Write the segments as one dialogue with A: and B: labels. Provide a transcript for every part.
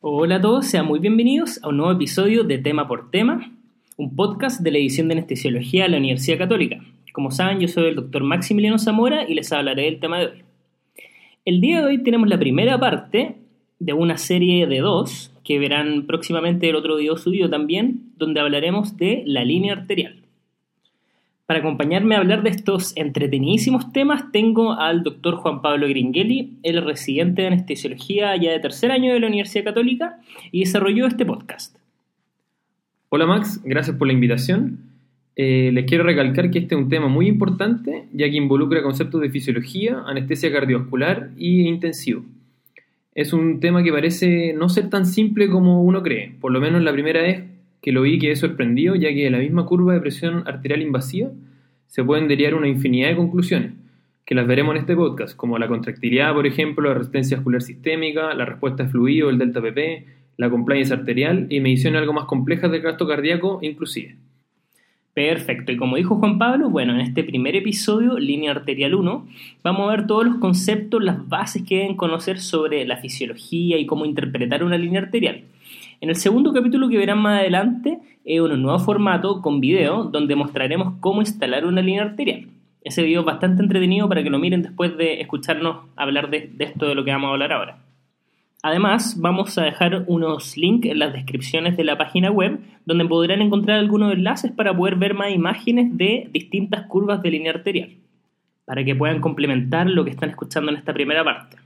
A: Hola a todos, sean muy bienvenidos a un nuevo episodio de Tema por Tema, un podcast de la edición de Anestesiología de la Universidad Católica. Como saben, yo soy el doctor Maximiliano Zamora y les hablaré del tema de hoy. El día de hoy tenemos la primera parte de una serie de dos que verán próximamente el otro video subido también, donde hablaremos de la línea arterial. Para acompañarme a hablar de estos entretenidísimos temas, tengo al doctor Juan Pablo Gringeli, el residente de anestesiología ya de tercer año de la Universidad Católica, y desarrolló este podcast.
B: Hola Max, gracias por la invitación. Eh, les quiero recalcar que este es un tema muy importante, ya que involucra conceptos de fisiología, anestesia cardiovascular y intensivo. Es un tema que parece no ser tan simple como uno cree, por lo menos la primera vez que lo vi quedé sorprendido, ya que de la misma curva de presión arterial invasiva se pueden derivar una infinidad de conclusiones, que las veremos en este podcast, como la contractilidad, por ejemplo, la resistencia vascular sistémica, la respuesta de fluido, el delta PP, la compliance arterial y mediciones algo más complejas del gasto cardíaco inclusive.
A: Perfecto, y como dijo Juan Pablo, bueno, en este primer episodio, Línea Arterial 1, vamos a ver todos los conceptos, las bases que deben conocer sobre la fisiología y cómo interpretar una línea arterial. En el segundo capítulo que verán más adelante es un nuevo formato con video donde mostraremos cómo instalar una línea arterial. Ese video es bastante entretenido para que lo miren después de escucharnos hablar de, de esto de lo que vamos a hablar ahora. Además, vamos a dejar unos links en las descripciones de la página web donde podrán encontrar algunos enlaces para poder ver más imágenes de distintas curvas de línea arterial, para que puedan complementar lo que están escuchando en esta primera parte.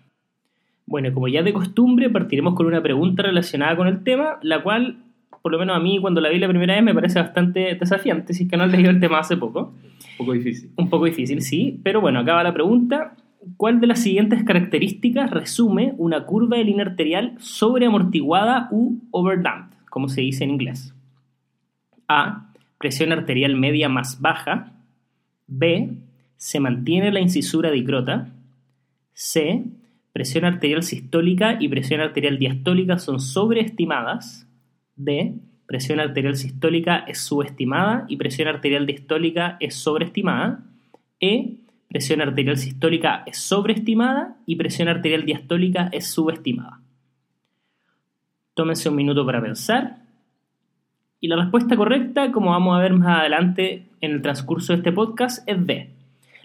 A: Bueno, como ya de costumbre, partiremos con una pregunta relacionada con el tema, la cual, por lo menos a mí, cuando la vi la primera vez, me parece bastante desafiante, si es que no he leído el tema hace poco.
B: Un poco difícil.
A: Un poco difícil, sí, pero bueno, acaba la pregunta. ¿Cuál de las siguientes características resume una curva de línea arterial sobreamortiguada u overdamped, como se dice en inglés? A. Presión arterial media más baja. B. Se mantiene la incisura dicrota. C presión arterial sistólica y presión arterial diastólica son sobreestimadas. D. Presión arterial sistólica es subestimada y presión arterial diastólica es sobreestimada. E. Presión arterial sistólica es sobreestimada y presión arterial diastólica es subestimada. Tómense un minuto para pensar. Y la respuesta correcta, como vamos a ver más adelante en el transcurso de este podcast, es D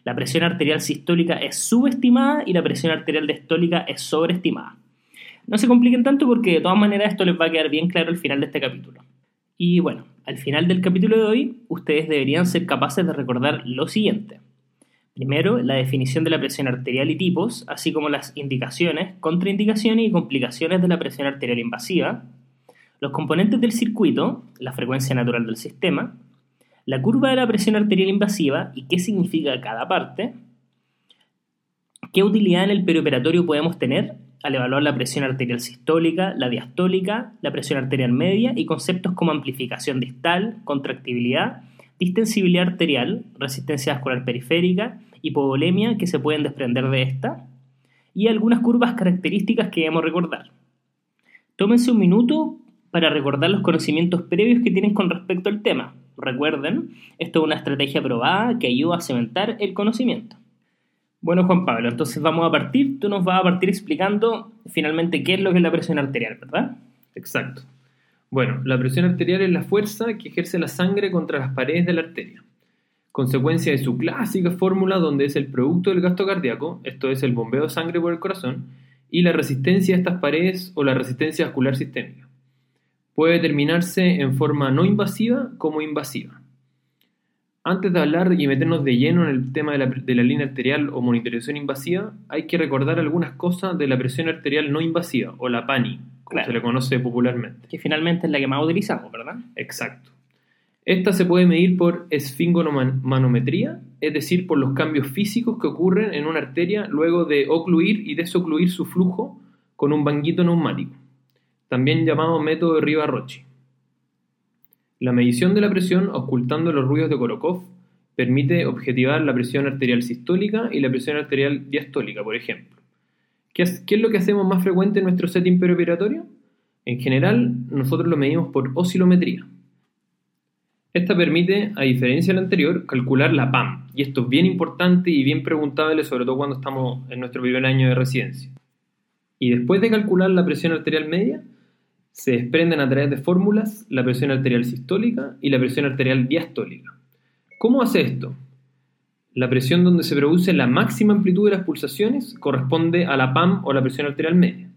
A: la presión arterial sistólica es subestimada y la presión arterial diastólica es sobreestimada. No se compliquen tanto porque de todas maneras esto les va a quedar bien claro al final de este capítulo. Y bueno, al final del capítulo de hoy, ustedes deberían ser capaces de recordar lo siguiente. Primero, la definición de la presión arterial y tipos, así como las indicaciones, contraindicaciones y complicaciones de la presión arterial invasiva, los componentes del circuito, la frecuencia natural del sistema, la curva de la presión arterial invasiva y qué significa cada parte, qué utilidad en el perioperatorio podemos tener al evaluar la presión arterial sistólica, la diastólica, la presión arterial media y conceptos como amplificación distal, contractibilidad, distensibilidad arterial, resistencia vascular periférica, hipovolemia que se pueden desprender de esta, y algunas curvas características que debemos recordar. Tómense un minuto para recordar los conocimientos previos que tienen con respecto al tema, Recuerden, esto es una estrategia probada que ayuda a cementar el conocimiento. Bueno, Juan Pablo, entonces vamos a partir. Tú nos vas a partir explicando finalmente qué es lo que es la presión arterial, ¿verdad?
B: Exacto. Bueno, la presión arterial es la fuerza que ejerce la sangre contra las paredes de la arteria. Consecuencia de su clásica fórmula donde es el producto del gasto cardíaco, esto es el bombeo de sangre por el corazón, y la resistencia a estas paredes o la resistencia vascular sistémica puede determinarse en forma no invasiva como invasiva. Antes de hablar y meternos de lleno en el tema de la, línea arterial o monitorización invasiva, hay que recordar algunas cosas de la presión arterial no invasiva, o la PANI, como se le conoce popularmente.
A: Que finalmente es la que más utilizamos, ¿verdad?
B: Exacto. Esta se puede medir por esfingonomanometría, es decir, por los cambios físicos que ocurren en una arteria luego de ocluir y desocluir su flujo con un banquito neumático también llamado método de Riva-Rocci. La medición de la presión ocultando los ruidos de Korokov permite objetivar la presión arterial sistólica y la presión arterial diastólica, por ejemplo. ¿Qué es, lo que hacemos más frecuente en nuestro setting perioperatorio? En general, nosotros lo medimos por oscilometría. Esta permite, a diferencia de la anterior, calcular la PAM, y esto es bien importante y bien preguntable, sobre todo cuando estamos en nuestro primer año de residencia. Y después de calcular la presión arterial media, Se desprenden a través de fórmulas la presión arterial sistólica y la presión arterial diastólica. ¿Cómo hace esto? La presión donde se produce la máxima amplitud de las pulsaciones corresponde a la PAM o la presión arterial media.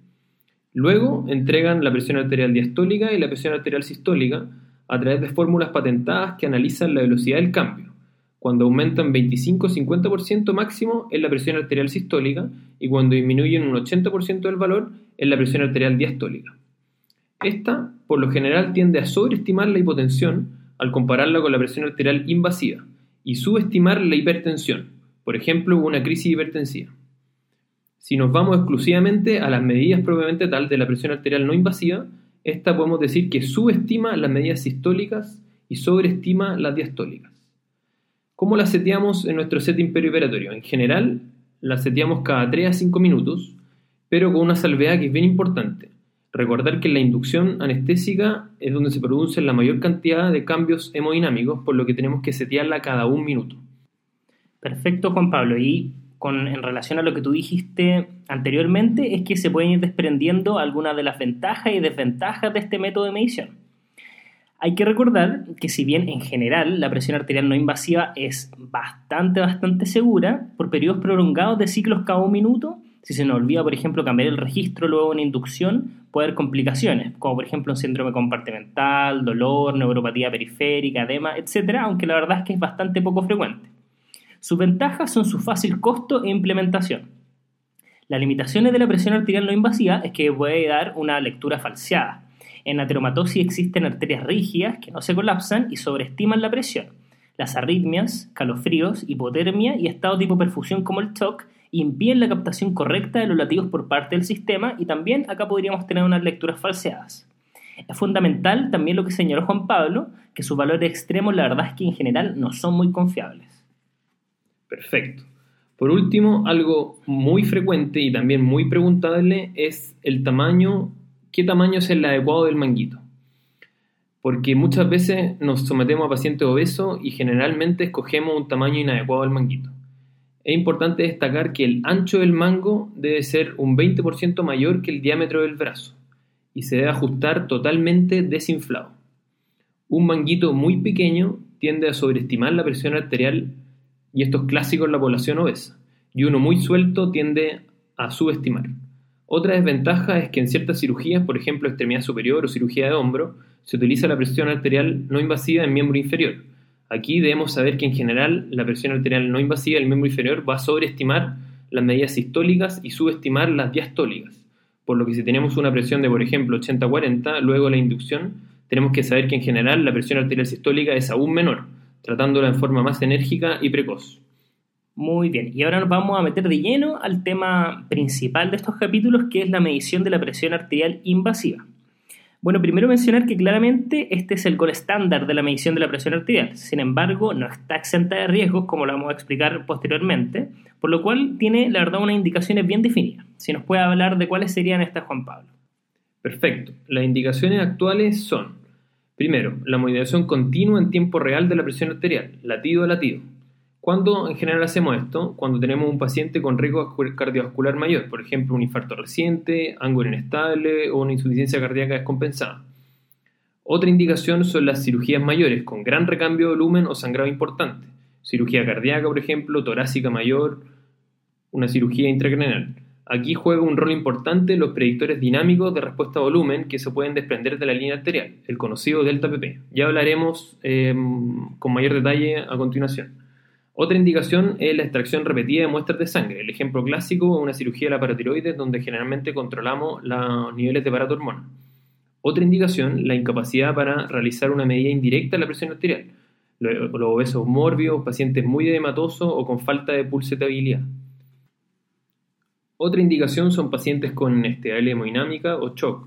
B: Luego entregan la presión arterial diastólica y la presión arterial sistólica a través de fórmulas patentadas que analizan la velocidad del cambio. Cuando aumentan 25-50% máximo es la presión arterial sistólica y cuando disminuyen un 80% del valor es la presión arterial diastólica. Esta, por lo general, tiende a sobreestimar la hipotensión al compararla con la presión arterial invasiva y subestimar la hipertensión, por ejemplo, una crisis hipertensiva. Si nos vamos exclusivamente a las medidas propiamente tal de la presión arterial no invasiva, esta podemos decir que subestima las medidas sistólicas y sobreestima las diastólicas. ¿Cómo las seteamos en nuestro setting perioperatorio? En general, las seteamos cada 3 a 5 minutos, pero con una salvedad que es bien importante. Recordar que la inducción anestésica es donde se producen la mayor cantidad de cambios hemodinámicos, por lo que tenemos que setearla cada un minuto.
A: Perfecto, Juan Pablo. Y con, en relación a lo que tú dijiste anteriormente, es que se pueden ir desprendiendo algunas de las ventajas y desventajas de este método de medición. Hay que recordar que si bien en general la presión arterial no invasiva es bastante, bastante segura, por periodos prolongados de ciclos cada un minuto, si se nos olvida, por ejemplo, cambiar el registro luego de una inducción, puede haber complicaciones, como por ejemplo un síndrome compartimental, dolor, neuropatía periférica, edema, etc., aunque la verdad es que es bastante poco frecuente. Sus ventajas son su fácil costo e implementación. Las limitaciones de la presión arterial no invasiva es que puede dar una lectura falseada. En ateromatosis existen arterias rígidas que no se colapsan y sobreestiman la presión. Las arritmias, calofríos, hipotermia y estado de hipoperfusión como el TOC impiden la captación correcta de los latidos por parte del sistema y también acá podríamos tener unas lecturas falseadas. Es fundamental también lo que señaló Juan Pablo, que sus valores extremos la verdad es que en general no son muy confiables.
B: Perfecto. Por último, algo muy frecuente y también muy preguntable es el tamaño, qué tamaño es el adecuado del manguito. Porque muchas veces nos sometemos a pacientes obesos y generalmente escogemos un tamaño inadecuado del manguito es importante destacar que el ancho del mango debe ser un 20% mayor que el diámetro del brazo y se debe ajustar totalmente desinflado. Un manguito muy pequeño tiende a sobreestimar la presión arterial y esto es clásico en la población obesa, y uno muy suelto tiende a subestimar. Otra desventaja es que en ciertas cirugías, por ejemplo extremidad superior o cirugía de hombro, se utiliza la presión arterial no invasiva en miembro inferior, Aquí debemos saber que en general la presión arterial no invasiva del miembro inferior va a sobreestimar las medidas sistólicas y subestimar las diastólicas. Por lo que si tenemos una presión de, por ejemplo, 80-40, luego la inducción, tenemos que saber que en general la presión arterial sistólica es aún menor, tratándola en forma más enérgica y precoz.
A: Muy bien, y ahora nos vamos a meter de lleno al tema principal de estos capítulos, que es la medición de la presión arterial invasiva. Bueno, primero mencionar que claramente este es el gol estándar de la medición de la presión arterial. Sin embargo, no está exenta de riesgos, como lo vamos a explicar posteriormente, por lo cual tiene, la verdad, unas indicaciones bien definidas. Si nos puede hablar de cuáles serían estas, Juan Pablo.
B: Perfecto. Las indicaciones actuales son, primero, la modulación continua en tiempo real de la presión arterial, latido a latido. ¿Cuándo en general hacemos esto? Cuando tenemos un paciente con riesgo cardiovascular mayor, por ejemplo, un infarto reciente, ángulo inestable o una insuficiencia cardíaca descompensada. Otra indicación son las cirugías mayores con gran recambio de volumen o sangrado importante. Cirugía cardíaca, por ejemplo, torácica mayor, una cirugía intracraneal. Aquí juega un rol importante los predictores dinámicos de respuesta a volumen que se pueden desprender de la línea arterial, el conocido delta PP. Ya hablaremos eh, con mayor detalle a continuación. Otra indicación es la extracción repetida de muestras de sangre. El ejemplo clásico es una cirugía de la paratiroides donde generalmente controlamos los niveles de paratormona. Otra indicación, la incapacidad para realizar una medida indirecta de la presión arterial. Los obesos mórbidos, pacientes muy edematosos o con falta de pulsetabilidad. Otra indicación son pacientes con inestabilidad hemodinámica o shock,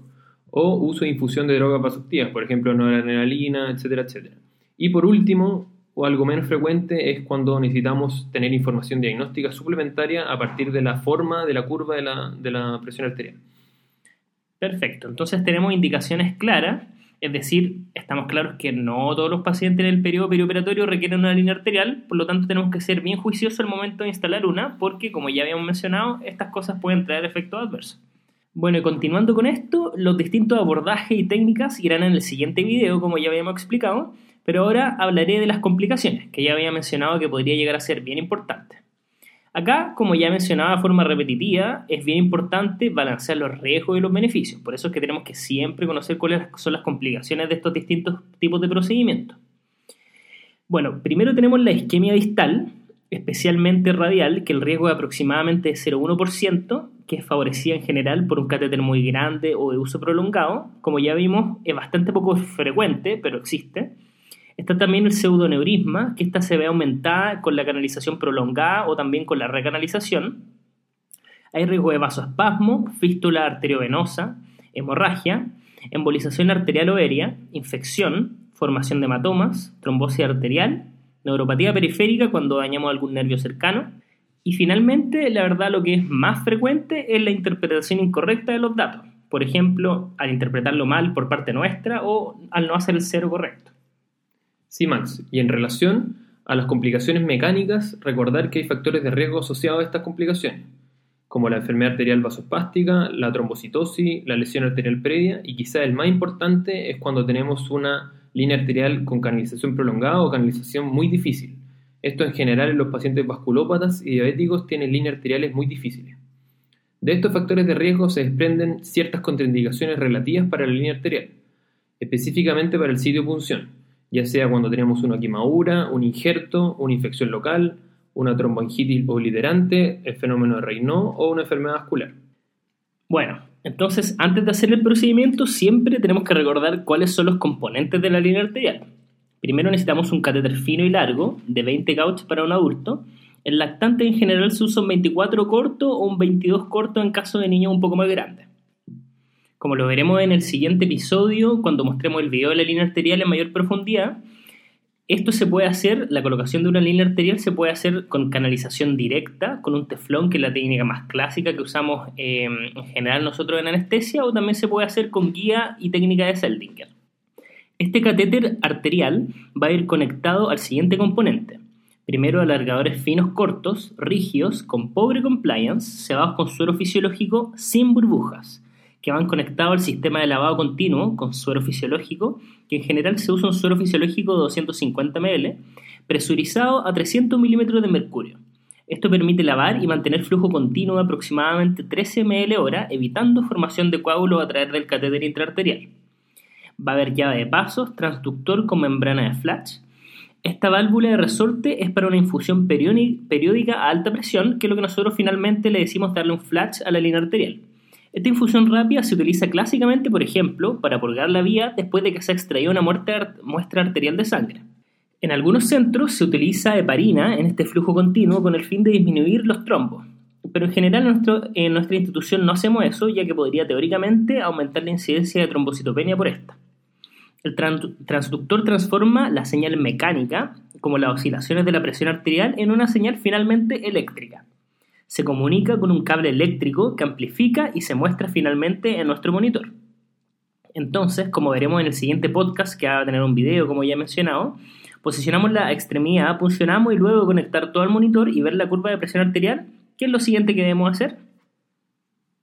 B: o uso de infusión de drogas vasoactivas, por ejemplo, noradrenalina, etcétera, etcétera. Y por último, o algo menos frecuente es cuando necesitamos tener información diagnóstica suplementaria a partir de la forma de la curva de la, presión arterial.
A: Perfecto, entonces tenemos indicaciones claras, es decir, estamos claros que no todos los pacientes en el periodo perioperatorio requieren una línea arterial, por lo tanto tenemos que ser bien juiciosos al momento de instalar una, porque como ya habíamos mencionado, estas cosas pueden traer efectos adversos. Bueno, y continuando con esto, los distintos abordajes y técnicas irán en el siguiente video, como ya habíamos explicado, pero ahora hablaré de las complicaciones, que ya había mencionado que podría llegar a ser bien importante. Acá, como ya mencionaba de forma repetitiva, es bien importante balancear los riesgos y los beneficios. Por eso es que tenemos que siempre conocer cuáles son las complicaciones de estos distintos tipos de procedimientos. Bueno, primero tenemos la isquemia distal, especialmente radial, que el riesgo es aproximadamente de 0,1%, que es favorecida en general por un catéter muy grande o de uso prolongado. Como ya vimos, es bastante poco frecuente, pero existe. Está también el pseudoneurisma, que esta se ve aumentada con la canalización prolongada o también con la recanalización. Hay riesgo de vasoespasmo, fístula arteriovenosa, hemorragia, embolización arterial o aérea, infección, formación de hematomas, trombosis arterial, neuropatía periférica cuando dañamos algún nervio cercano. Y finalmente, la verdad, lo que es más frecuente es la interpretación incorrecta de los datos. Por ejemplo, al interpretarlo mal por parte nuestra o al no hacer el cero correcto.
B: Sí, Max. Y en relación a las complicaciones mecánicas, recordar que hay factores de riesgo asociados a estas complicaciones, como la enfermedad arterial vasospástica, la trombocitosis, la lesión arterial previa y quizá el más importante es cuando tenemos una línea arterial con canalización prolongada o canalización muy difícil. Esto en general en los pacientes vasculópatas y diabéticos tienen líneas arteriales muy difíciles. De estos factores de riesgo se desprenden ciertas contraindicaciones relativas para la línea arterial, específicamente para el sitio punción ya sea cuando tenemos una quemadura, un injerto, una infección local, una tromboangitis obliterante, el fenómeno de Raynaud o una enfermedad vascular.
A: Bueno, entonces antes de hacer el procedimiento siempre tenemos que recordar cuáles son los componentes de la línea arterial. Primero necesitamos un catéter fino y largo de 20 gauch para un adulto. El lactante en general se usa un 24 corto o un 22 corto en caso de niños un poco más grandes. Como lo veremos en el siguiente episodio, cuando mostremos el video de la línea arterial en mayor profundidad, esto se puede hacer, la colocación de una línea arterial se puede hacer con canalización directa, con un teflón, que es la técnica más clásica que usamos eh, en general nosotros en anestesia, o también se puede hacer con guía y técnica de Seldinger. Este catéter arterial va a ir conectado al siguiente componente. Primero alargadores finos cortos, rígidos, con pobre compliance, cebados con suero fisiológico sin burbujas que van conectados al sistema de lavado continuo con suero fisiológico, que en general se usa un suero fisiológico de 250 ml, presurizado a 300 milímetros de mercurio. Esto permite lavar y mantener flujo continuo de aproximadamente 13 ml hora, evitando formación de coágulos a través del catéter intraarterial. Va a haber llave de pasos, transductor con membrana de Flash. Esta válvula de resorte es para una infusión periódica a alta presión, que es lo que nosotros finalmente le decimos darle un flash a la línea arterial. Esta infusión rápida se utiliza clásicamente, por ejemplo, para purgar la vía después de que se ha extraído una muestra arterial de sangre. En algunos centros se utiliza heparina en este flujo continuo con el fin de disminuir los trombos, pero en general en, nuestra institución no hacemos eso, ya que podría teóricamente aumentar la incidencia de trombocitopenia por esta. El transductor transforma la señal mecánica, como las oscilaciones de la presión arterial, en una señal finalmente eléctrica se comunica con un cable eléctrico que amplifica y se muestra finalmente en nuestro monitor. Entonces, como veremos en el siguiente podcast, que va a tener un video como ya he mencionado, posicionamos la extremidad, funcionamos y luego conectar todo al monitor y ver la curva de presión arterial, que es lo siguiente que debemos hacer.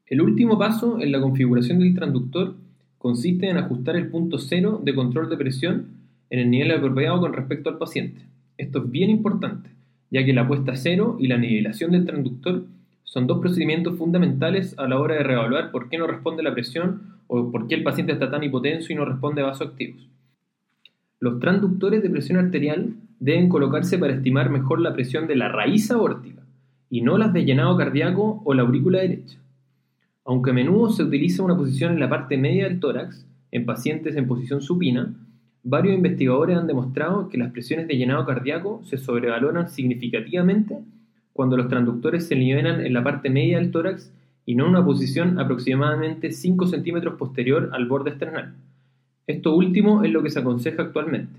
B: El último paso en la configuración del transductor consiste en ajustar el punto cero de control de presión en el nivel apropiado con respecto al paciente. Esto es bien importante ya que la puesta a cero y la nivelación del transductor son dos procedimientos fundamentales a la hora de reevaluar por qué no responde la presión o por qué el paciente está tan hipotenso y no responde a vasoactivos. Los transductores de presión arterial deben colocarse para estimar mejor la presión de la raíz aórtica y no las de llenado cardíaco o la aurícula derecha. Aunque a menudo se utiliza una posición en la parte media del tórax, en pacientes en posición supina, Varios investigadores han demostrado que las presiones de llenado cardíaco se sobrevaloran significativamente cuando los transductores se nivelan en la parte media del tórax y no en una posición aproximadamente 5 centímetros posterior al borde esternal. Esto último es lo que se aconseja actualmente.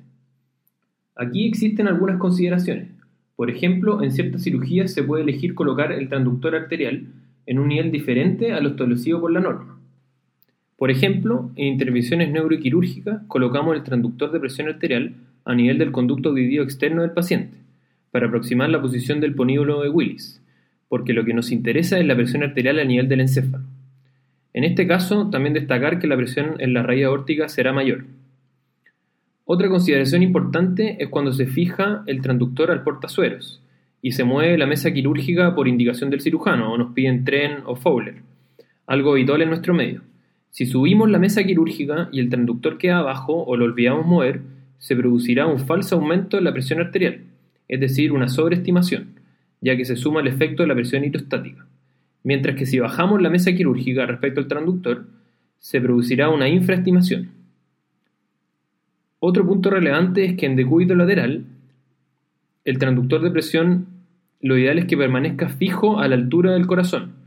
B: Aquí existen algunas consideraciones. Por ejemplo, en ciertas cirugías se puede elegir colocar el transductor arterial en un nivel diferente a lo establecido por la norma. Por ejemplo, en intervenciones neuroquirúrgicas colocamos el transductor de presión arterial a nivel del conducto auditivo externo del paciente, para aproximar la posición del poníbulo de Willis, porque lo que nos interesa es la presión arterial a nivel del encéfalo. En este caso, también destacar que la presión en la raíz aórtica será mayor. Otra consideración importante es cuando se fija el transductor al portasueros y se mueve la mesa quirúrgica por indicación del cirujano o nos piden tren o Fowler, algo habitual en nuestro medio. Si subimos la mesa quirúrgica y el transductor queda abajo o lo olvidamos mover, se producirá un falso aumento de la presión arterial, es decir, una sobreestimación, ya que se suma el efecto de la presión hidrostática. Mientras que si bajamos la mesa quirúrgica respecto al transductor, se producirá una infraestimación. Otro punto relevante es que en decúbito lateral, el transductor de presión lo ideal es que permanezca fijo a la altura del corazón,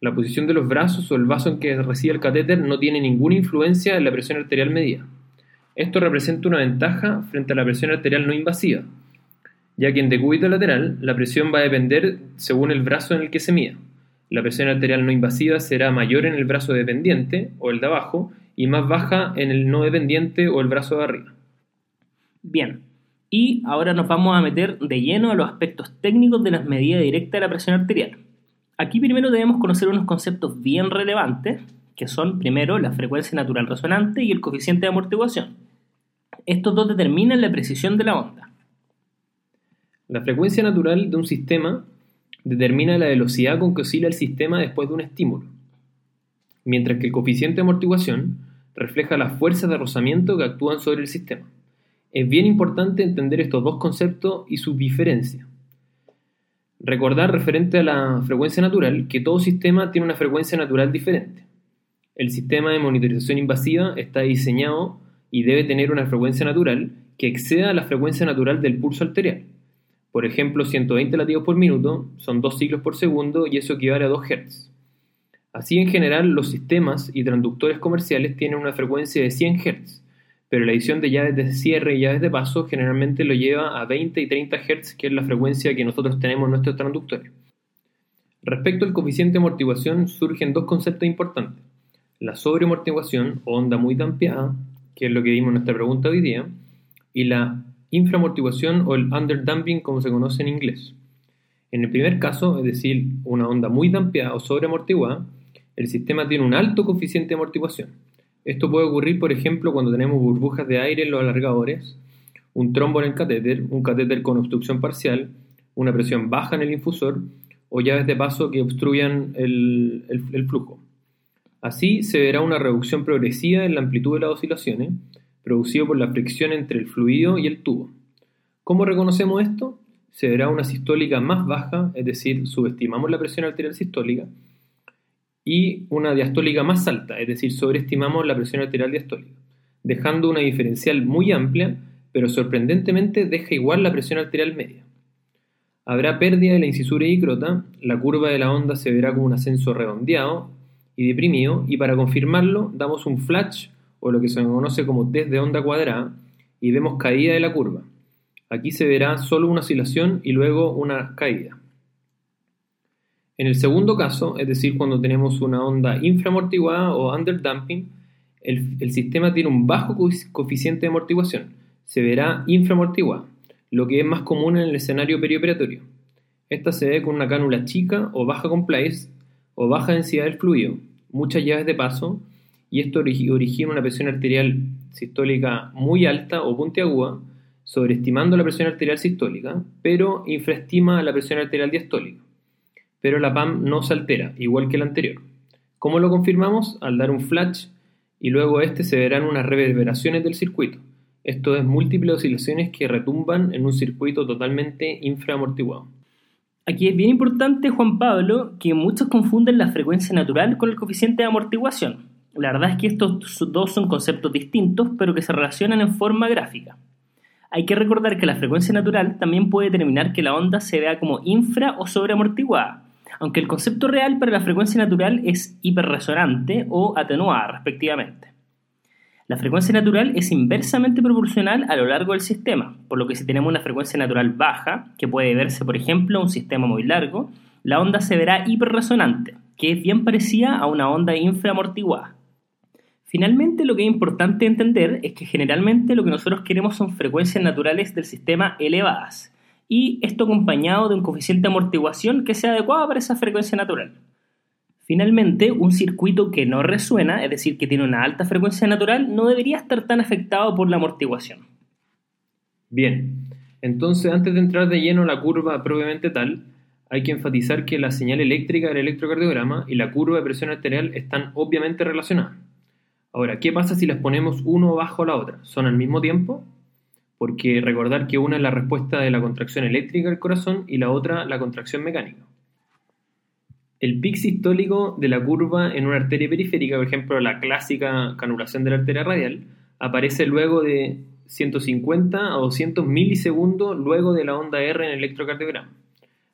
B: la posición de los brazos o el vaso en que reside el catéter no tiene ninguna influencia en la presión arterial medida. Esto representa una ventaja frente a la presión arterial no invasiva, ya que en decúbito lateral la presión va a depender según el brazo en el que se mida. La presión arterial no invasiva será mayor en el brazo dependiente o el de abajo y más baja en el no dependiente o el brazo de arriba.
A: Bien, y ahora nos vamos a meter de lleno a los aspectos técnicos de las medidas directas de la presión arterial. Aquí primero debemos conocer unos conceptos bien relevantes, que son primero la frecuencia natural resonante y el coeficiente de amortiguación. Estos dos determinan la precisión de la onda.
B: La frecuencia natural de un sistema determina la velocidad con que oscila el sistema después de un estímulo, mientras que el coeficiente de amortiguación refleja las fuerzas de rozamiento que actúan sobre el sistema. Es bien importante entender estos dos conceptos y su diferencia. Recordar referente a la frecuencia natural que todo sistema tiene una frecuencia natural diferente. El sistema de monitorización invasiva está diseñado y debe tener una frecuencia natural que exceda la frecuencia natural del pulso arterial. Por ejemplo, 120 latidos por minuto son 2 ciclos por segundo y eso equivale a 2 Hz. Así en general los sistemas y transductores comerciales tienen una frecuencia de 100 Hz, pero la edición de llaves de cierre y llaves de paso generalmente lo lleva a 20 y 30 Hz, que es la frecuencia que nosotros tenemos en nuestros transductores. Respecto al coeficiente de amortiguación surgen dos conceptos importantes. La sobreamortiguación o onda muy dampeada, que es lo que vimos en nuestra pregunta hoy día, y la inframortiguación o el underdamping como se conoce en inglés. En el primer caso, es decir, una onda muy dampeada o sobreamortiguada, el sistema tiene un alto coeficiente de amortiguación esto puede ocurrir, por ejemplo, cuando tenemos burbujas de aire en los alargadores, un trombo en el catéter, un catéter con obstrucción parcial, una presión baja en el infusor o llaves de paso que obstruyan el, flujo. Así se verá una reducción progresiva en la amplitud de las oscilaciones, producido por la fricción entre el fluido y el tubo. ¿Cómo reconocemos esto? Se verá una sistólica más baja, es decir, subestimamos la presión arterial sistólica, y una diastólica más alta, es decir, sobreestimamos la presión arterial diastólica, dejando una diferencial muy amplia, pero sorprendentemente deja igual la presión arterial media. Habrá pérdida de la incisura crota, la curva de la onda se verá como un ascenso redondeado y deprimido, y para confirmarlo damos un flash o lo que se conoce como test de onda cuadrada y vemos caída de la curva. Aquí se verá solo una oscilación y luego una caída. En el segundo caso, es decir, cuando tenemos una onda inframortiguada o underdamping, el, el sistema tiene un bajo coeficiente de amortiguación, se verá inframortiguada, lo que es más común en el escenario perioperatorio. Esta se ve con una cánula chica o baja compliance o baja densidad del fluido, muchas llaves de paso, y esto origina una presión arterial sistólica muy alta o puntiaguda, sobreestimando la presión arterial sistólica, pero infraestima la presión arterial diastólica pero la PAM no se altera, igual que la anterior. ¿Cómo lo confirmamos? Al dar un flash y luego este se verán unas reverberaciones del circuito. Esto es múltiples oscilaciones que retumban en un circuito totalmente infraamortiguado.
A: Aquí es bien importante, Juan Pablo, que muchos confunden la frecuencia natural con el coeficiente de amortiguación. La verdad es que estos dos son conceptos distintos, pero que se relacionan en forma gráfica. Hay que recordar que la frecuencia natural también puede determinar que la onda se vea como infra o sobreamortiguada, aunque el concepto real para la frecuencia natural es hiperresonante o atenuada respectivamente. La frecuencia natural es inversamente proporcional a lo largo del sistema, por lo que si tenemos una frecuencia natural baja, que puede verse por ejemplo un sistema muy largo, la onda se verá hiperresonante, que es bien parecida a una onda inframortiguada. Finalmente, lo que es importante entender es que generalmente lo que nosotros queremos son frecuencias naturales del sistema elevadas, y esto acompañado de un coeficiente de amortiguación que sea adecuado para esa frecuencia natural. Finalmente, un circuito que no resuena, es decir, que tiene una alta frecuencia natural, no debería estar tan afectado por la amortiguación.
B: Bien, entonces antes de entrar de lleno a la curva propiamente tal, hay que enfatizar que la señal eléctrica del electrocardiograma y la curva de presión arterial están obviamente relacionadas. Ahora, ¿qué pasa si las ponemos uno bajo la otra? ¿Son al mismo tiempo? Porque recordar que una es la respuesta de la contracción eléctrica del corazón y la otra la contracción mecánica. El pic sistólico de la curva en una arteria periférica, por ejemplo la clásica canulación de la arteria radial, aparece luego de 150 a 200 milisegundos luego de la onda R en el electrocardiograma,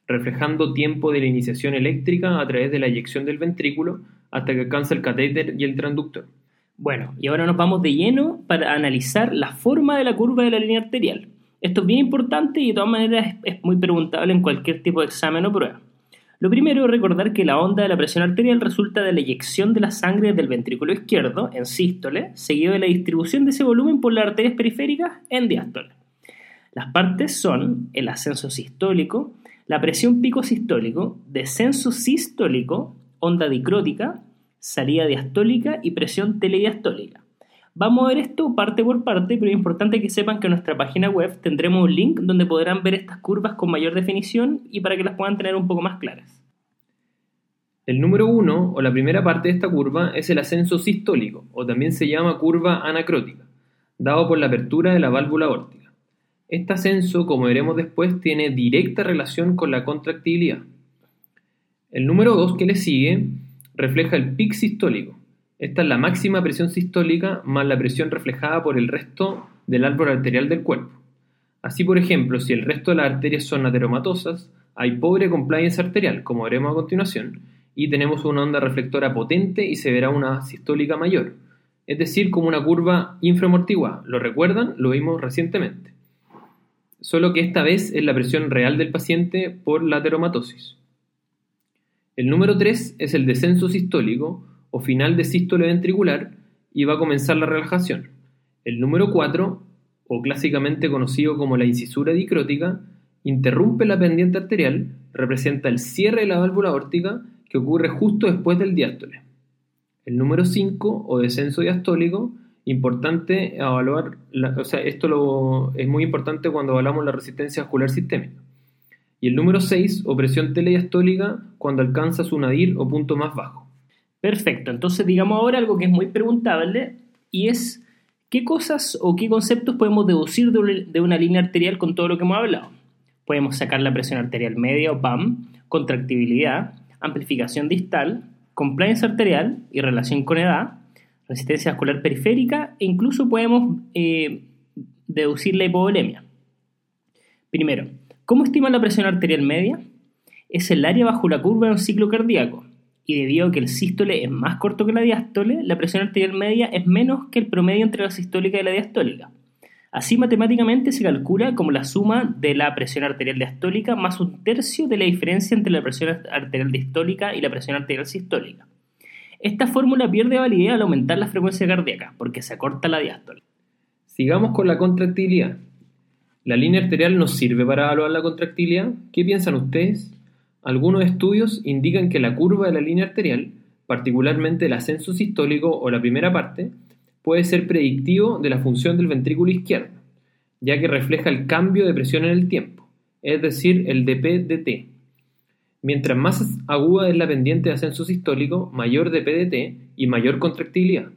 B: reflejando tiempo de la iniciación eléctrica a través de la eyección del ventrículo hasta que alcanza el catéter y el transductor.
A: Bueno, y ahora nos vamos de lleno para analizar la forma de la curva de la línea arterial. Esto es bien importante y de todas maneras es, muy preguntable en cualquier tipo de examen o prueba. Lo primero es recordar que la onda de la presión arterial resulta de la eyección de la sangre del ventrículo izquierdo en sístole, seguido de la distribución de ese volumen por las arterias periféricas en diástole. Las partes son el ascenso sistólico, la presión pico sistólico, descenso sistólico, onda dicrótica, salida diastólica y presión telediastólica. Vamos a ver esto parte por parte, pero es importante que sepan que en nuestra página web tendremos un link donde podrán ver estas curvas con mayor definición y para que las puedan tener un poco más claras.
B: El número 1, o la primera parte de esta curva, es el ascenso sistólico, o también se llama curva anacrótica, dado por la apertura de la válvula órtica. Este ascenso, como veremos después, tiene directa relación con la contractibilidad. El número 2 que le sigue refleja el pic sistólico, esta es la máxima presión sistólica más la presión reflejada por el resto del árbol arterial del cuerpo. Así, por ejemplo, si el resto de las arterias son ateromatosas, hay pobre compliance arterial, como veremos a continuación, y tenemos una onda reflectora potente y se verá una sistólica mayor, es decir, como una curva inframortiguada. ¿Lo recuerdan? Lo vimos recientemente. Solo que esta vez es la presión real del paciente por la ateromatosis. El número 3 es el descenso sistólico, o final de sístole ventricular y va a comenzar la relajación. El número 4, o clásicamente conocido como la incisura dicrótica, interrumpe la pendiente arterial, representa el cierre de la válvula aórtica que ocurre justo después del diástole. El número 5, o descenso diastólico, importante evaluar, o sea, esto lo, es muy importante cuando evaluamos la resistencia vascular sistémica. Y el número 6, o presión telediastólica, cuando alcanza su nadir o punto más bajo.
A: Perfecto, entonces digamos ahora algo que es muy preguntable y es qué cosas o qué conceptos podemos deducir de una línea arterial con todo lo que hemos hablado. Podemos sacar la presión arterial media o PAM, contractibilidad, amplificación distal, compliance arterial y relación con edad, resistencia vascular periférica e incluso podemos eh, deducir la hipovolemia. Primero, ¿cómo estima la presión arterial media? Es el área bajo la curva de un ciclo cardíaco y debido a que el sístole es más corto que la diástole, la presión arterial media es menos que el promedio entre la sistólica y la diastólica. Así matemáticamente se calcula como la suma de la presión arterial diastólica más un tercio de la diferencia entre la presión arterial distólica y la presión arterial sistólica. Esta fórmula pierde validez al aumentar la frecuencia cardíaca, porque se acorta la diástole.
B: Sigamos con la contractilidad. ¿La línea arterial nos sirve para evaluar la contractilidad? ¿Qué piensan ustedes? Algunos estudios indican que la curva de la línea arterial, particularmente el ascenso sistólico o la primera parte, puede ser predictivo de la función del ventrículo izquierdo, ya que refleja el cambio de presión en el tiempo, es decir, el dp Mientras más aguda es la pendiente de ascenso sistólico, mayor dp y mayor contractilidad.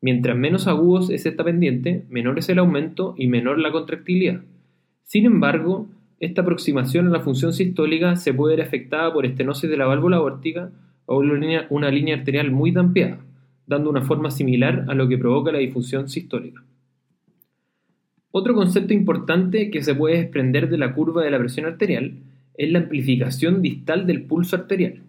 B: Mientras menos agudos es esta pendiente, menor es el aumento y menor la contractilidad. Sin embargo, esta aproximación a la función sistólica se puede ver afectada por estenosis de la válvula aórtica o una línea, arterial muy dampeada, dando una forma similar a lo que provoca la disfunción sistólica. Otro concepto importante que se puede desprender de la curva de la presión arterial es la amplificación distal del pulso arterial.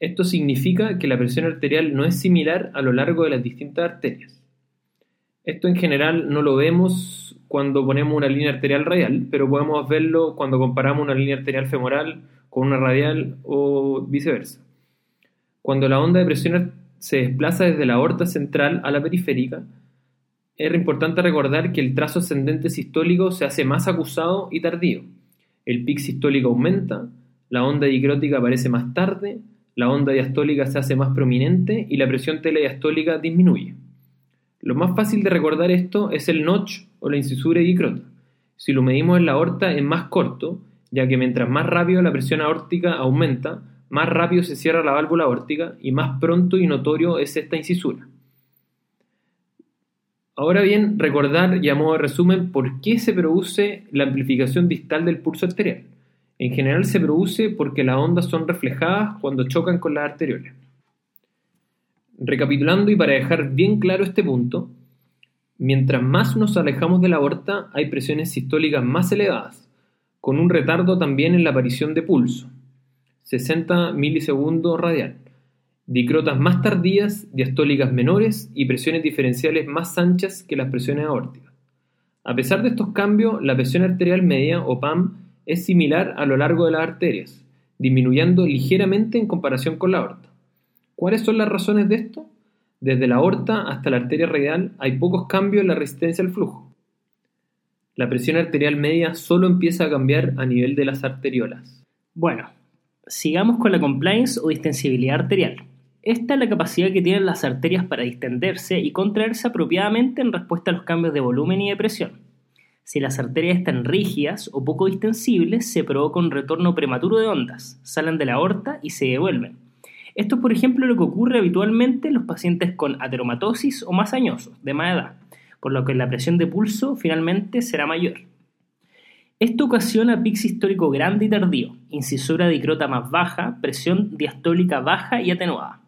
B: Esto significa que la presión arterial no es similar a lo largo de las distintas arterias. Esto en general no lo vemos cuando ponemos una línea arterial radial, pero podemos verlo cuando comparamos una línea arterial femoral con una radial o viceversa. Cuando la onda de presión se desplaza desde la aorta central a la periférica, es importante recordar que el trazo ascendente sistólico se hace más acusado y tardío. El pic sistólico aumenta, la onda dicrótica aparece más tarde, la onda diastólica se hace más prominente y la presión telediastólica disminuye. Lo más fácil de recordar esto es el notch o la incisura dicrota. Si lo medimos en la aorta es más corto, ya que mientras más rápido la presión aórtica aumenta, más rápido se cierra la válvula aórtica y más pronto y notorio es esta incisura. Ahora bien, recordar y a modo de resumen por qué se produce la amplificación distal del pulso arterial. En general se produce porque las ondas son reflejadas cuando chocan con las arteriolas. Recapitulando y para dejar bien claro este punto, mientras más nos alejamos de la aorta hay presiones sistólicas más elevadas, con un retardo también en la aparición de pulso, 60 milisegundos radial dicrotas más tardías, diastólicas menores y presiones diferenciales más anchas que las presiones aórticas. A pesar de estos cambios, la presión arterial media o PAM es similar a lo largo de las arterias, disminuyendo ligeramente en comparación con la aorta. ¿Cuáles son las razones de esto? Desde la aorta hasta la arteria radial hay pocos cambios en la resistencia al flujo. La presión arterial media solo empieza a cambiar a nivel de las arteriolas.
A: Bueno, sigamos con la compliance o distensibilidad arterial. Esta es la capacidad que tienen las arterias para distenderse y contraerse apropiadamente en respuesta a los cambios de volumen y de presión. Si las arterias están rígidas o poco distensibles, se provoca un retorno prematuro de ondas, salen de la aorta y se devuelven. Esto es, por ejemplo, lo que ocurre habitualmente en los pacientes con ateromatosis o más añosos, de más edad, por lo que la presión de pulso finalmente será mayor. Esto ocasiona pics histórico grande y tardío, incisura dicrota más baja, presión diastólica baja y atenuada.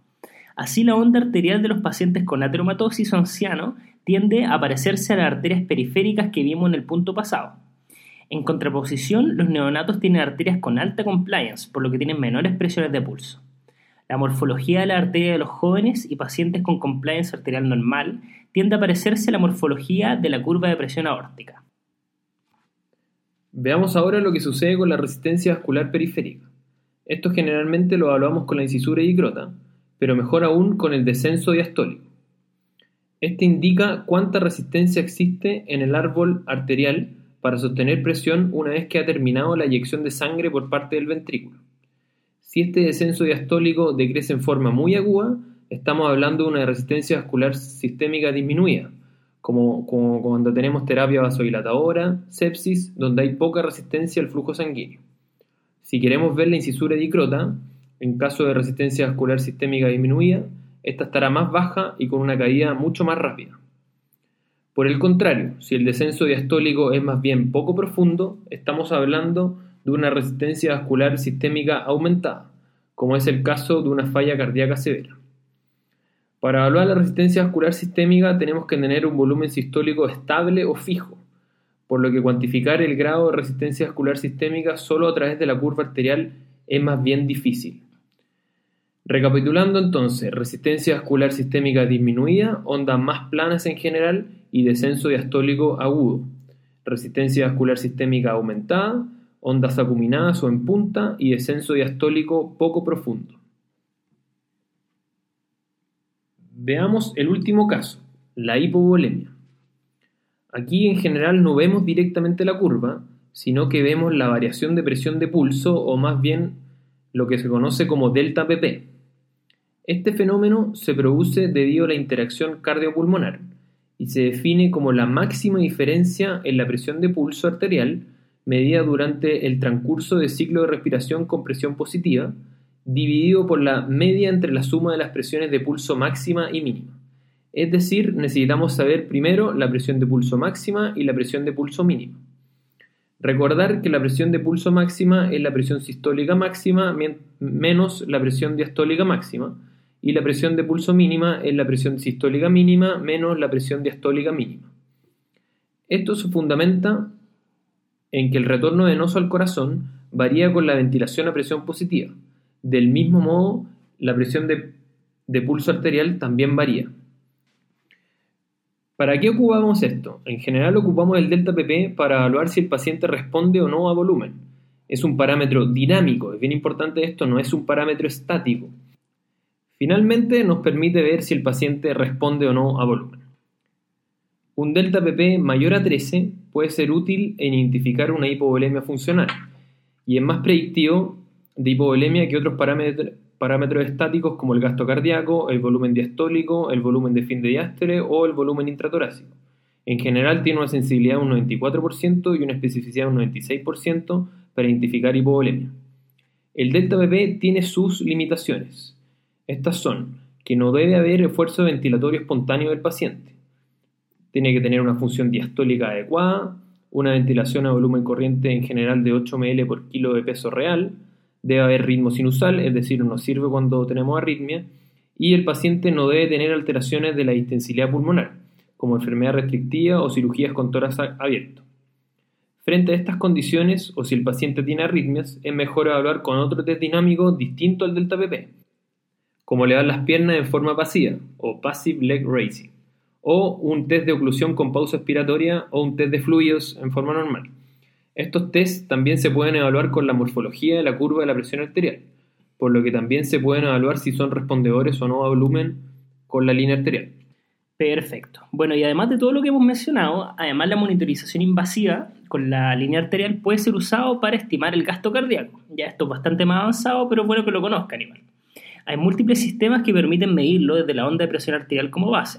A: Así la onda arterial de los pacientes con ateromatosis o ancianos tiende a parecerse a las arterias periféricas que vimos en el punto pasado. En contraposición, los neonatos tienen arterias con alta compliance, por lo que tienen menores presiones de pulso. La morfología de la arteria de los jóvenes y pacientes con compliance arterial normal tiende a parecerse a la morfología de la curva de presión aórtica.
B: Veamos ahora lo que sucede con la resistencia vascular periférica. Esto generalmente lo evaluamos con la incisura dicrota, pero mejor aún con el descenso diastólico. Este indica cuánta resistencia existe en el árbol arterial para sostener presión una vez que ha terminado la eyección de sangre por parte del ventrículo. Si este descenso diastólico decrece en forma muy aguda, estamos hablando de una resistencia vascular sistémica disminuida, como, cuando tenemos terapia vasodilatadora, sepsis, donde hay poca resistencia al flujo sanguíneo. Si queremos ver la incisura dicrota, en caso de resistencia vascular sistémica disminuida, esta estará más baja y con una caída mucho más rápida. Por el contrario, si el descenso diastólico es más bien poco profundo, estamos hablando de una resistencia vascular sistémica aumentada, como es el caso de una falla cardíaca severa. Para evaluar la resistencia vascular sistémica tenemos que tener un volumen sistólico estable o fijo, por lo que cuantificar el grado de resistencia vascular sistémica solo a través de la curva arterial es más bien difícil. Recapitulando entonces, resistencia vascular sistémica disminuida, ondas más planas en general y descenso diastólico agudo. Resistencia vascular sistémica aumentada, ondas acuminadas o en punta y descenso diastólico poco profundo. Veamos el último caso, la hipovolemia. Aquí en general no vemos directamente la curva, sino que vemos la variación de presión de pulso o más bien lo que se conoce como delta PP. Este fenómeno se produce debido a la interacción cardiopulmonar y se define como la máxima diferencia en la presión de pulso arterial medida durante el transcurso de ciclo de respiración con presión positiva, dividido por la media entre la suma de las presiones de pulso máxima y mínima. Es decir, necesitamos saber primero la presión de pulso máxima y la presión de pulso mínima. Recordar que la presión de pulso máxima es la presión sistólica máxima menos la presión diastólica máxima, y la presión de pulso mínima es la presión sistólica mínima menos la presión diastólica mínima. Esto se fundamenta en que el retorno venoso al corazón varía con la ventilación a presión positiva. Del mismo modo, la presión de, de pulso arterial también varía. ¿Para qué ocupamos esto? En general ocupamos el delta PP para evaluar si el paciente responde o no a volumen. Es un parámetro dinámico, es bien importante esto, no es un parámetro estático. Finalmente nos permite ver si el paciente responde o no a volumen. Un delta PP mayor a 13 puede ser útil en identificar una hipovolemia funcional y es más predictivo de hipovolemia que otros parámetros, parámetros estáticos como el gasto cardíaco, el volumen diastólico, el volumen de fin de diástole o el volumen intratorácico. En general tiene una sensibilidad de un 94% y una especificidad de un 96% para identificar hipovolemia. El delta PP tiene sus limitaciones. Estas son que no debe haber esfuerzo ventilatorio espontáneo del paciente. Tiene que tener una función diastólica adecuada, una ventilación a volumen corriente en general de 8 ml por kilo de peso real, debe haber ritmo sinusal, es decir, no sirve cuando tenemos arritmia, y el paciente no debe tener alteraciones de la distensibilidad pulmonar, como enfermedad restrictiva o cirugías con tórax abierto. Frente a estas condiciones, o si el paciente tiene arritmias, es mejor evaluar con otro test dinámico distinto al delta PP, como le dan las piernas en forma pasiva, o passive leg raising o un test de oclusión con pausa expiratoria o un test de fluidos en forma normal. Estos tests también se pueden evaluar con la morfología de la curva de la presión arterial, por lo que también se pueden evaluar si son respondedores o no a volumen con la línea arterial.
A: Perfecto. Bueno, y además de todo lo que hemos mencionado, además la monitorización invasiva con la línea arterial puede ser usado para estimar el gasto cardíaco. Ya esto es bastante más avanzado, pero bueno que lo conozcan igual. Hay múltiples sistemas que permiten medirlo desde la onda de presión arterial como base.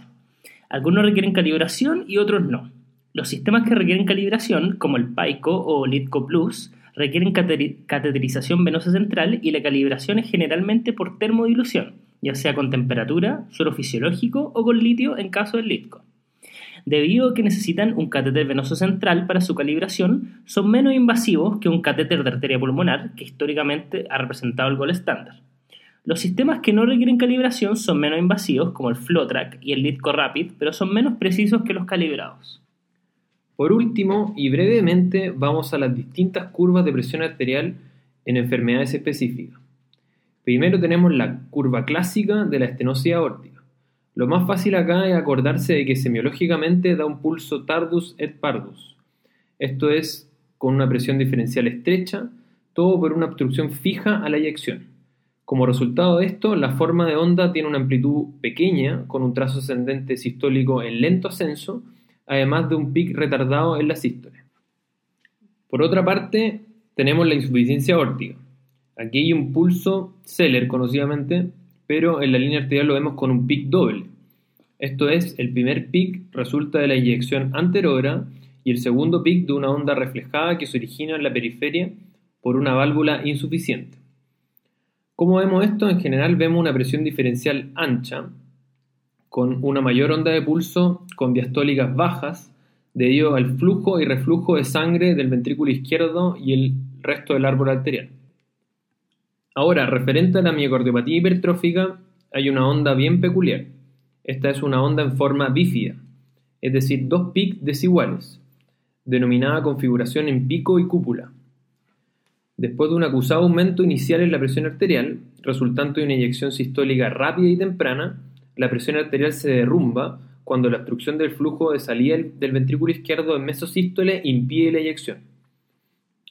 A: Algunos requieren calibración y otros no. Los sistemas que requieren calibración, como el PAICO o LITCO Plus, requieren cateterización venosa central y la calibración es generalmente por termodilución, ya sea con temperatura, suelo fisiológico o con litio en caso del LITCO. Debido a que necesitan un catéter venoso central para su calibración, son menos invasivos que un catéter de arteria pulmonar, que históricamente ha representado el gol estándar. Los sistemas que no requieren calibración son menos invasivos, como el FlowTrack y el LitCo Rapid, pero son menos precisos que los calibrados.
B: Por último, y brevemente, vamos a las distintas curvas de presión arterial en enfermedades específicas. Primero tenemos la curva clásica de la estenosis aórtica. Lo más fácil acá es acordarse de que semiológicamente da un pulso tardus et pardus. Esto es con una presión diferencial estrecha, todo por una obstrucción fija a la eyección. Como resultado de esto, la forma de onda tiene una amplitud pequeña, con un trazo ascendente sistólico en lento ascenso, además de un pic retardado en la sístole. Por otra parte, tenemos la insuficiencia aórtica. Aquí hay un pulso Seller, conocidamente, pero en la línea arterial lo vemos con un pic doble. Esto es, el primer pic resulta de la inyección anterior y el segundo pic de una onda reflejada que se origina en la periferia por una válvula insuficiente. ¿Cómo vemos esto? En general vemos una presión diferencial ancha, con una mayor onda de pulso con diastólicas bajas, debido al flujo y reflujo de sangre del ventrículo izquierdo y el resto del árbol arterial. Ahora, referente a la miocardiopatía hipertrófica, hay una onda bien peculiar. Esta es una onda en forma bífida, es decir, dos pics desiguales, denominada configuración en pico y cúpula. Después de un acusado aumento inicial en la presión arterial, resultante de una inyección sistólica rápida y temprana, la presión arterial se derrumba cuando la obstrucción del flujo de salida del ventrículo izquierdo en mesosístole impide la eyección.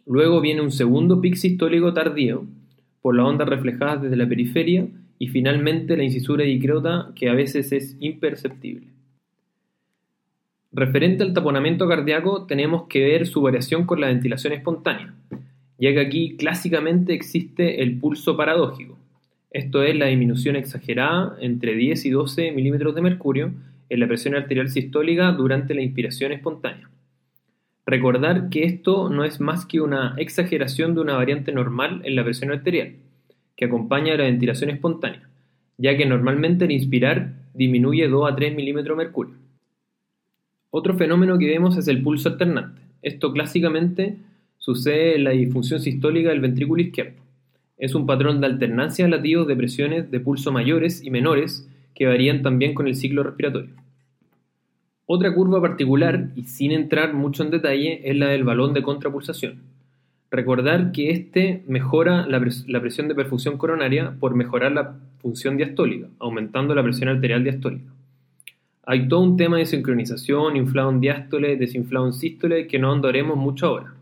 B: Luego viene un segundo pic sistólico tardío, por la onda reflejada desde la periferia, y finalmente la incisura dicrota que a veces es imperceptible. Referente al taponamiento cardíaco, tenemos que ver su variación con la ventilación espontánea ya que aquí clásicamente existe el pulso paradójico, esto es la disminución exagerada entre 10 y 12 milímetros de mercurio en la presión arterial sistólica durante la inspiración espontánea. Recordar que esto no es más que una exageración de una variante normal en la presión arterial, que acompaña a la ventilación espontánea, ya que normalmente al inspirar disminuye 2 a 3 milímetros de mercurio. Otro fenómeno que vemos es el pulso alternante. Esto clásicamente sucede en la disfunción sistólica del ventrículo izquierdo. Es un patrón de alternancia de latidos de presiones de pulso mayores y menores que varían también con el ciclo respiratorio. Otra curva particular, y sin entrar mucho en detalle, es la del balón de contrapulsación. Recordar que este mejora la, la presión de perfusión coronaria por mejorar la función diastólica, aumentando la presión arterial diastólica. Hay todo un tema de sincronización, inflado en diástole, desinflado en sístole, que no andaremos mucho ahora.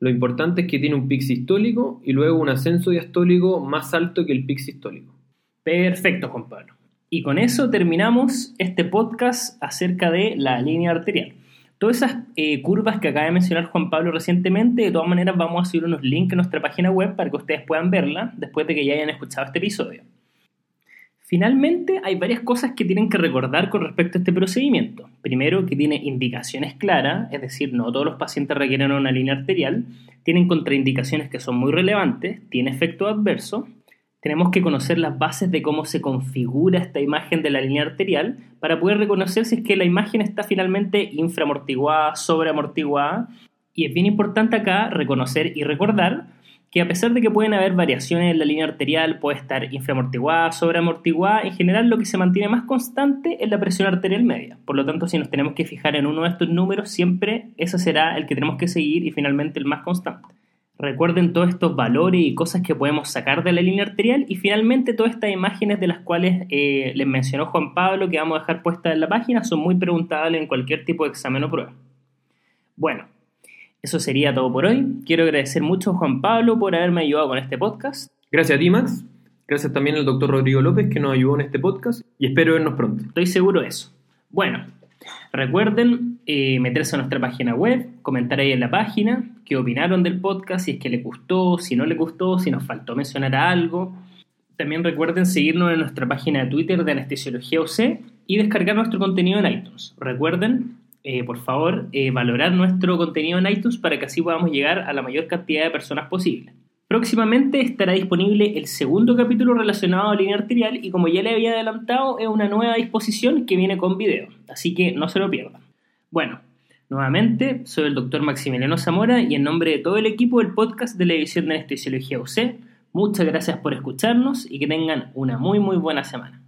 B: Lo importante es que tiene un pic sistólico y luego un ascenso diastólico más alto que el pic sistólico.
A: Perfecto, Juan Pablo. Y con eso terminamos este podcast acerca de la línea arterial. Todas esas eh, curvas que acaba de mencionar Juan Pablo recientemente, de todas maneras vamos a subir unos links en nuestra página web para que ustedes puedan verla después de que ya hayan escuchado este episodio. Finalmente, hay varias cosas que tienen que recordar con respecto a este procedimiento. Primero, que tiene indicaciones claras, es decir, no todos los pacientes requieren una línea arterial, tienen contraindicaciones que son muy relevantes, tiene efecto adverso. Tenemos que conocer las bases de cómo se configura esta imagen de la línea arterial para poder reconocer si es que la imagen está finalmente inframortiguada, sobreamortiguada. Y es bien importante acá reconocer y recordar que a pesar de que pueden haber variaciones en la línea arterial, puede estar inframortiguada, sobreamortiguada, en general lo que se mantiene más constante es la presión arterial media. Por lo tanto, si nos tenemos que fijar en uno de estos números, siempre ese será el que tenemos que seguir y finalmente el más constante. Recuerden todos estos valores y cosas que podemos sacar de la línea arterial y finalmente todas estas imágenes de las cuales eh, les mencionó Juan Pablo que vamos a dejar puestas en la página son muy preguntables en cualquier tipo de examen o prueba. Bueno, eso sería todo por hoy. Quiero agradecer mucho a Juan Pablo por haberme ayudado con este podcast.
B: Gracias a ti, Max. Gracias también al doctor Rodrigo López que nos ayudó en este podcast y espero vernos pronto.
A: Estoy seguro de eso. Bueno, recuerden eh, meterse a nuestra página web, comentar ahí en la página qué opinaron del podcast, si es que les gustó, si no les gustó, si nos faltó mencionar algo. También recuerden seguirnos en nuestra página de Twitter de Anestesiología UC y descargar nuestro contenido en iTunes. Recuerden eh, por favor, eh, valorar nuestro contenido en iTunes para que así podamos llegar a la mayor cantidad de personas posible. Próximamente estará disponible el segundo capítulo relacionado a línea arterial y como ya le había adelantado es una nueva disposición que viene con video, así que no se lo pierdan. Bueno, nuevamente soy el doctor Maximiliano Zamora y en nombre de todo el equipo del podcast de la División de Anestesiología UC, muchas gracias por escucharnos y que tengan una muy muy buena semana.